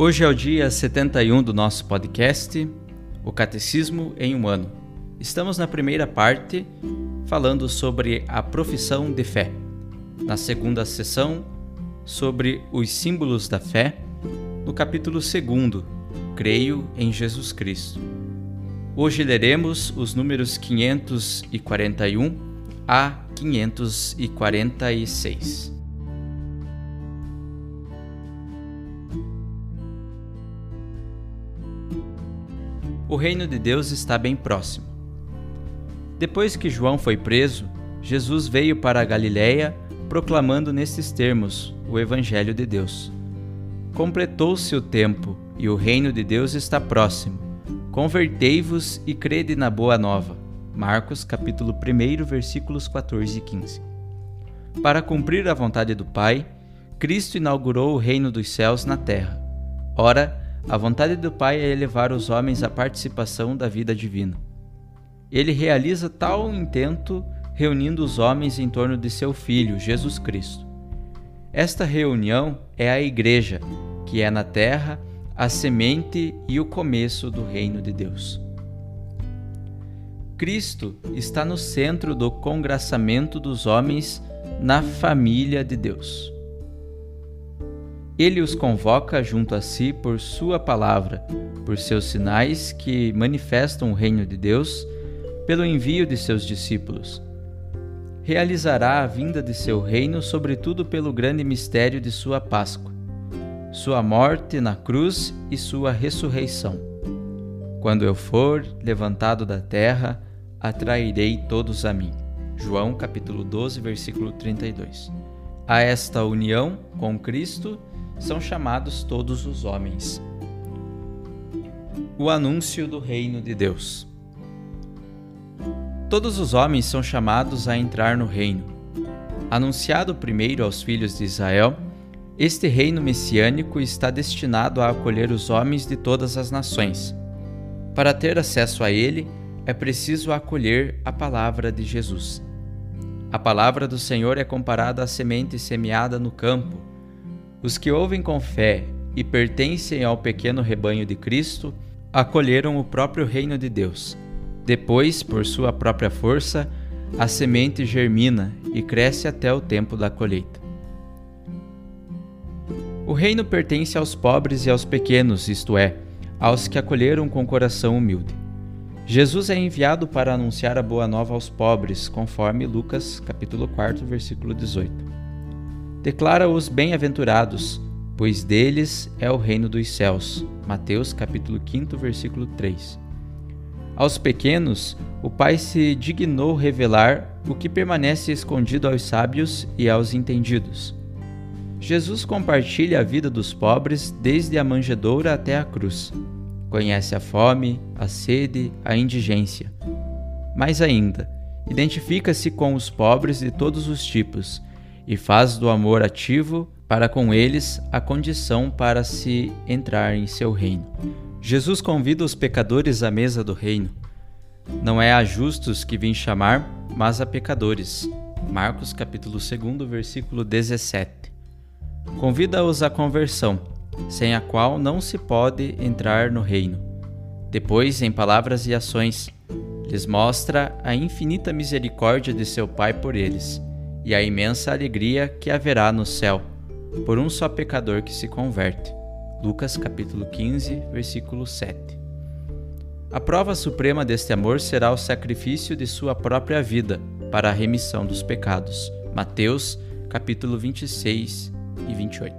Hoje é o dia 71 do nosso podcast, o Catecismo em um ano. Estamos na primeira parte falando sobre a profissão de fé. Na segunda sessão, sobre os símbolos da fé. No capítulo 2, Creio em Jesus Cristo. Hoje leremos os números 541 a 546. O reino de Deus está bem próximo. Depois que João foi preso, Jesus veio para a Galiléia proclamando nestes termos o Evangelho de Deus. Completou-se o tempo e o reino de Deus está próximo. Convertei-vos e crede na boa nova. Marcos capítulo 1, versículos 14 e 15. Para cumprir a vontade do Pai, Cristo inaugurou o reino dos céus na terra. Ora, a vontade do Pai é elevar os homens à participação da vida divina. Ele realiza tal intento reunindo os homens em torno de seu Filho, Jesus Cristo. Esta reunião é a Igreja, que é na terra a semente e o começo do reino de Deus. Cristo está no centro do congraçamento dos homens na família de Deus. Ele os convoca junto a si por Sua palavra, por seus sinais que manifestam o reino de Deus pelo envio de seus discípulos. Realizará a vinda de seu reino, sobretudo pelo grande mistério de sua Páscoa, sua morte na cruz e sua ressurreição. Quando eu for levantado da terra, atrairei todos a mim. João capítulo 12, versículo 32. A esta união com Cristo são chamados todos os homens. O anúncio do reino de Deus. Todos os homens são chamados a entrar no reino. Anunciado primeiro aos filhos de Israel, este reino messiânico está destinado a acolher os homens de todas as nações. Para ter acesso a ele, é preciso acolher a palavra de Jesus. A palavra do Senhor é comparada à semente semeada no campo. Os que ouvem com fé e pertencem ao pequeno rebanho de Cristo acolheram o próprio reino de Deus depois, por sua própria força, a semente germina e cresce até o tempo da colheita. O reino pertence aos pobres e aos pequenos, isto é, aos que acolheram com coração humilde. Jesus é enviado para anunciar a boa nova aos pobres, conforme Lucas, capítulo 4, versículo 18. Declara-os bem-aventurados, pois deles é o reino dos céus. Mateus, capítulo 5, versículo 3. Aos pequenos, o Pai se dignou revelar o que permanece escondido aos sábios e aos entendidos. Jesus compartilha a vida dos pobres desde a manjedoura até a cruz. Conhece a fome, a sede, a indigência. Mais ainda, identifica-se com os pobres de todos os tipos e faz do amor ativo para com eles a condição para se entrar em seu reino. Jesus convida os pecadores à mesa do reino. Não é a justos que vim chamar, mas a pecadores. Marcos capítulo 2, versículo 17. Convida-os à conversão, sem a qual não se pode entrar no reino. Depois, em palavras e ações, lhes mostra a infinita misericórdia de seu Pai por eles e a imensa alegria que haverá no céu por um só pecador que se converte. Lucas capítulo 15, versículo 7. A prova suprema deste amor será o sacrifício de sua própria vida para a remissão dos pecados. Mateus capítulo 26 e 28.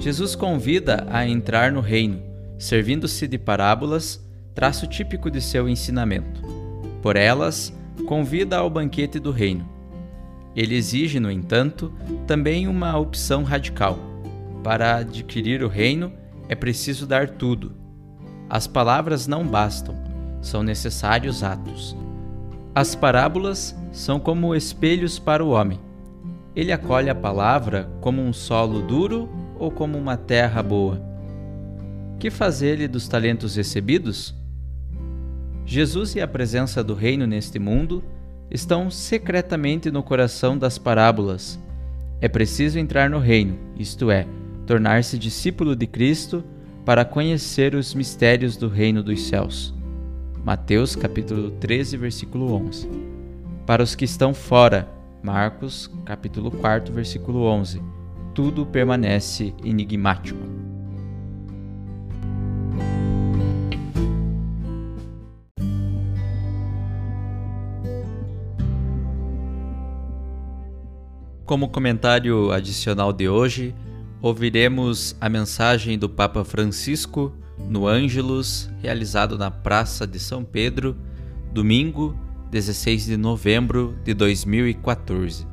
Jesus convida a entrar no reino, servindo-se de parábolas, traço típico de seu ensinamento. Por elas, convida ao banquete do reino. Ele exige, no entanto, também uma opção radical. Para adquirir o reino, é preciso dar tudo. As palavras não bastam, são necessários atos. As parábolas são como espelhos para o homem. Ele acolhe a palavra como um solo duro ou como uma terra boa. Que fazer-lhe dos talentos recebidos? Jesus e a presença do reino neste mundo estão secretamente no coração das parábolas. É preciso entrar no reino, isto é, tornar-se discípulo de Cristo para conhecer os mistérios do reino dos céus. Mateus capítulo 13, versículo 11. Para os que estão fora, Marcos capítulo 4, versículo 11. Tudo permanece enigmático. Como comentário adicional de hoje, ouviremos a mensagem do Papa Francisco no Ângelus, realizado na Praça de São Pedro, domingo 16 de novembro de 2014.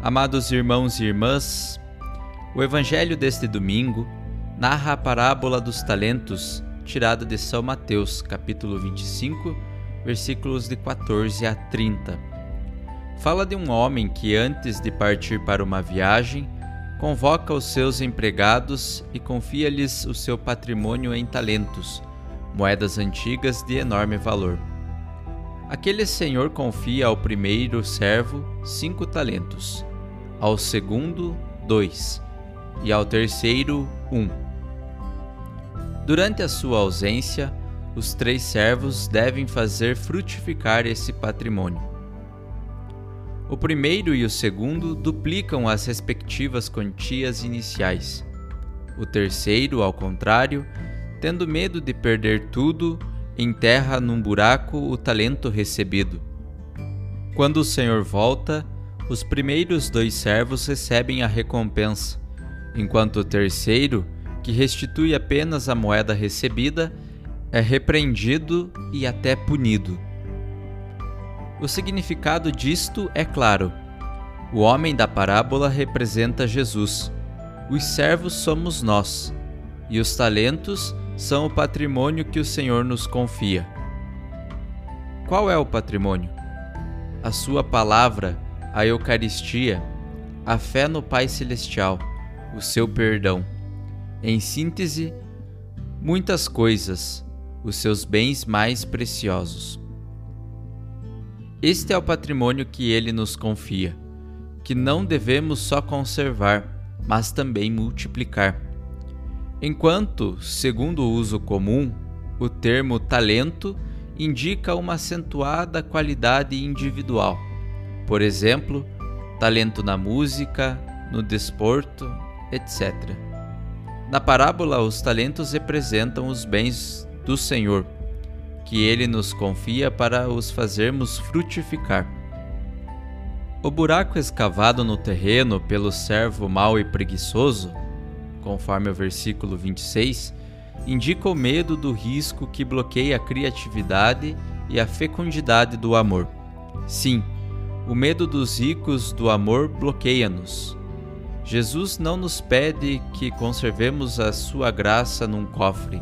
Amados irmãos e irmãs, o Evangelho deste domingo narra a parábola dos talentos tirada de São Mateus, capítulo 25, versículos de 14 a 30. Fala de um homem que, antes de partir para uma viagem, convoca os seus empregados e confia-lhes o seu patrimônio em talentos, moedas antigas de enorme valor. Aquele senhor confia ao primeiro servo cinco talentos, ao segundo, dois, e ao terceiro, um Durante a sua ausência, os três servos devem fazer frutificar esse patrimônio. O primeiro e o segundo duplicam as respectivas quantias iniciais. O terceiro, ao contrário, tendo medo de perder tudo, enterra num buraco o talento recebido. Quando o Senhor volta, os primeiros dois servos recebem a recompensa, enquanto o terceiro que restitui apenas a moeda recebida, é repreendido e até punido. O significado disto é claro. O homem da parábola representa Jesus. Os servos somos nós, e os talentos são o patrimônio que o Senhor nos confia. Qual é o patrimônio? A Sua palavra, a Eucaristia, a fé no Pai Celestial, o seu perdão. Em síntese, muitas coisas, os seus bens mais preciosos. Este é o patrimônio que ele nos confia, que não devemos só conservar, mas também multiplicar. Enquanto, segundo o uso comum, o termo talento indica uma acentuada qualidade individual. Por exemplo, talento na música, no desporto, etc. Na parábola, os talentos representam os bens do Senhor, que ele nos confia para os fazermos frutificar. O buraco escavado no terreno pelo servo mau e preguiçoso, conforme o versículo 26, indica o medo do risco que bloqueia a criatividade e a fecundidade do amor. Sim, o medo dos ricos do amor bloqueia-nos, Jesus não nos pede que conservemos a sua graça num cofre.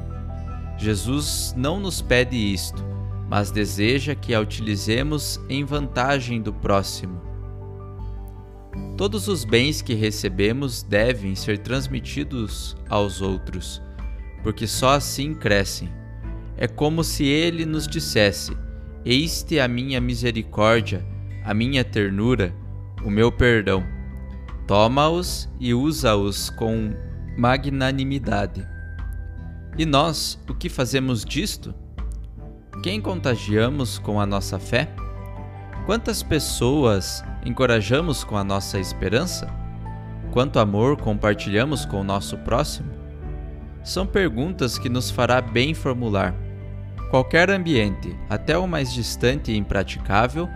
Jesus não nos pede isto, mas deseja que a utilizemos em vantagem do próximo. Todos os bens que recebemos devem ser transmitidos aos outros, porque só assim crescem. É como se ele nos dissesse: Eis-te a minha misericórdia, a minha ternura, o meu perdão Toma-os e usa-os com magnanimidade. E nós, o que fazemos disto? Quem contagiamos com a nossa fé? Quantas pessoas encorajamos com a nossa esperança? Quanto amor compartilhamos com o nosso próximo? São perguntas que nos fará bem formular. Qualquer ambiente, até o mais distante e impraticável,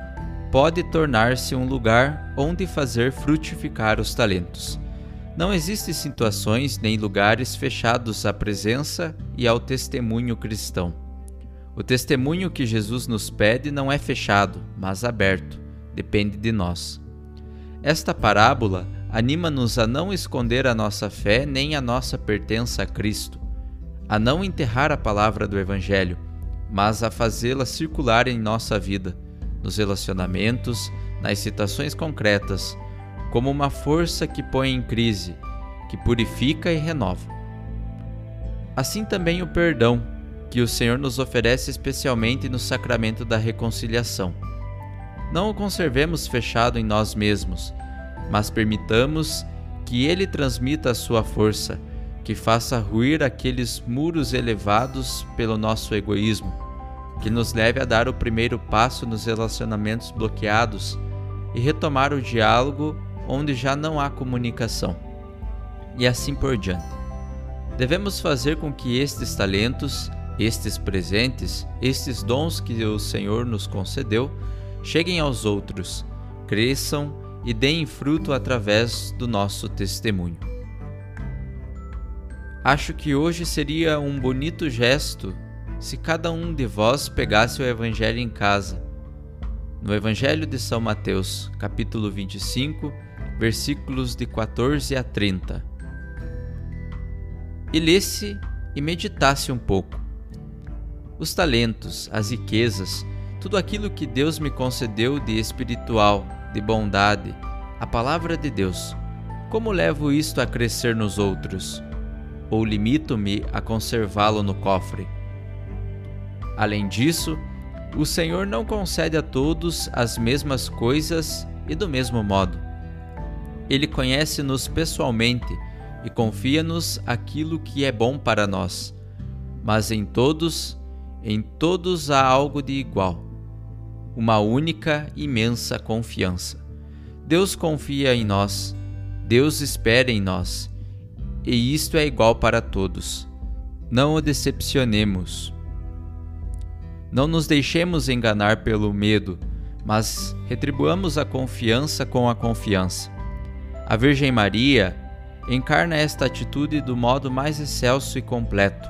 pode tornar-se um lugar onde fazer frutificar os talentos. Não existem situações nem lugares fechados à presença e ao testemunho cristão. O testemunho que Jesus nos pede não é fechado, mas aberto, depende de nós. Esta parábola anima-nos a não esconder a nossa fé nem a nossa pertença a Cristo, a não enterrar a palavra do Evangelho, mas a fazê-la circular em nossa vida, nos relacionamentos, nas situações concretas, como uma força que põe em crise, que purifica e renova. Assim também o perdão, que o Senhor nos oferece especialmente no sacramento da reconciliação. Não o conservemos fechado em nós mesmos, mas permitamos que ele transmita a sua força, que faça ruir aqueles muros elevados pelo nosso egoísmo, que nos leve a dar o primeiro passo nos relacionamentos bloqueados e retomar o diálogo onde já não há comunicação. E assim por diante. Devemos fazer com que estes talentos, estes presentes, estes dons que o Senhor nos concedeu, cheguem aos outros, cresçam e deem fruto através do nosso testemunho. Acho que hoje seria um bonito gesto se cada um de vós pegasse o Evangelho em casa. No Evangelho de São Mateus, capítulo 25, versículos de 14 a 30. E lesse e meditasse um pouco. Os talentos, as riquezas, tudo aquilo que Deus me concedeu de espiritual, de bondade, a palavra de Deus, como levo isto a crescer nos outros? Ou limito-me a conservá-lo no cofre? Além disso, o Senhor não concede a todos as mesmas coisas e do mesmo modo. Ele conhece-nos pessoalmente e confia-nos aquilo que é bom para nós. Mas em todos, em todos há algo de igual, uma única imensa confiança. Deus confia em nós, Deus espera em nós, e isto é igual para todos. Não o decepcionemos. Não nos deixemos enganar pelo medo, mas retribuamos a confiança com a confiança. A Virgem Maria encarna esta atitude do modo mais excelso e completo.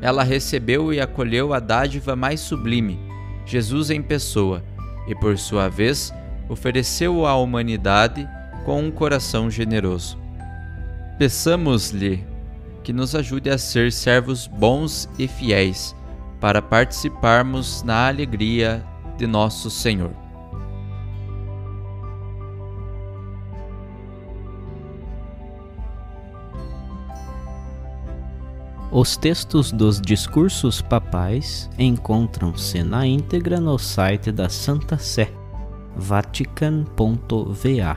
Ela recebeu e acolheu a dádiva mais sublime, Jesus em pessoa, e por sua vez ofereceu-o à humanidade com um coração generoso. Peçamos-lhe que nos ajude a ser servos bons e fiéis para participarmos na alegria de nosso Senhor. Os textos dos discursos papais encontram-se na íntegra no site da Santa Sé, vatican.va.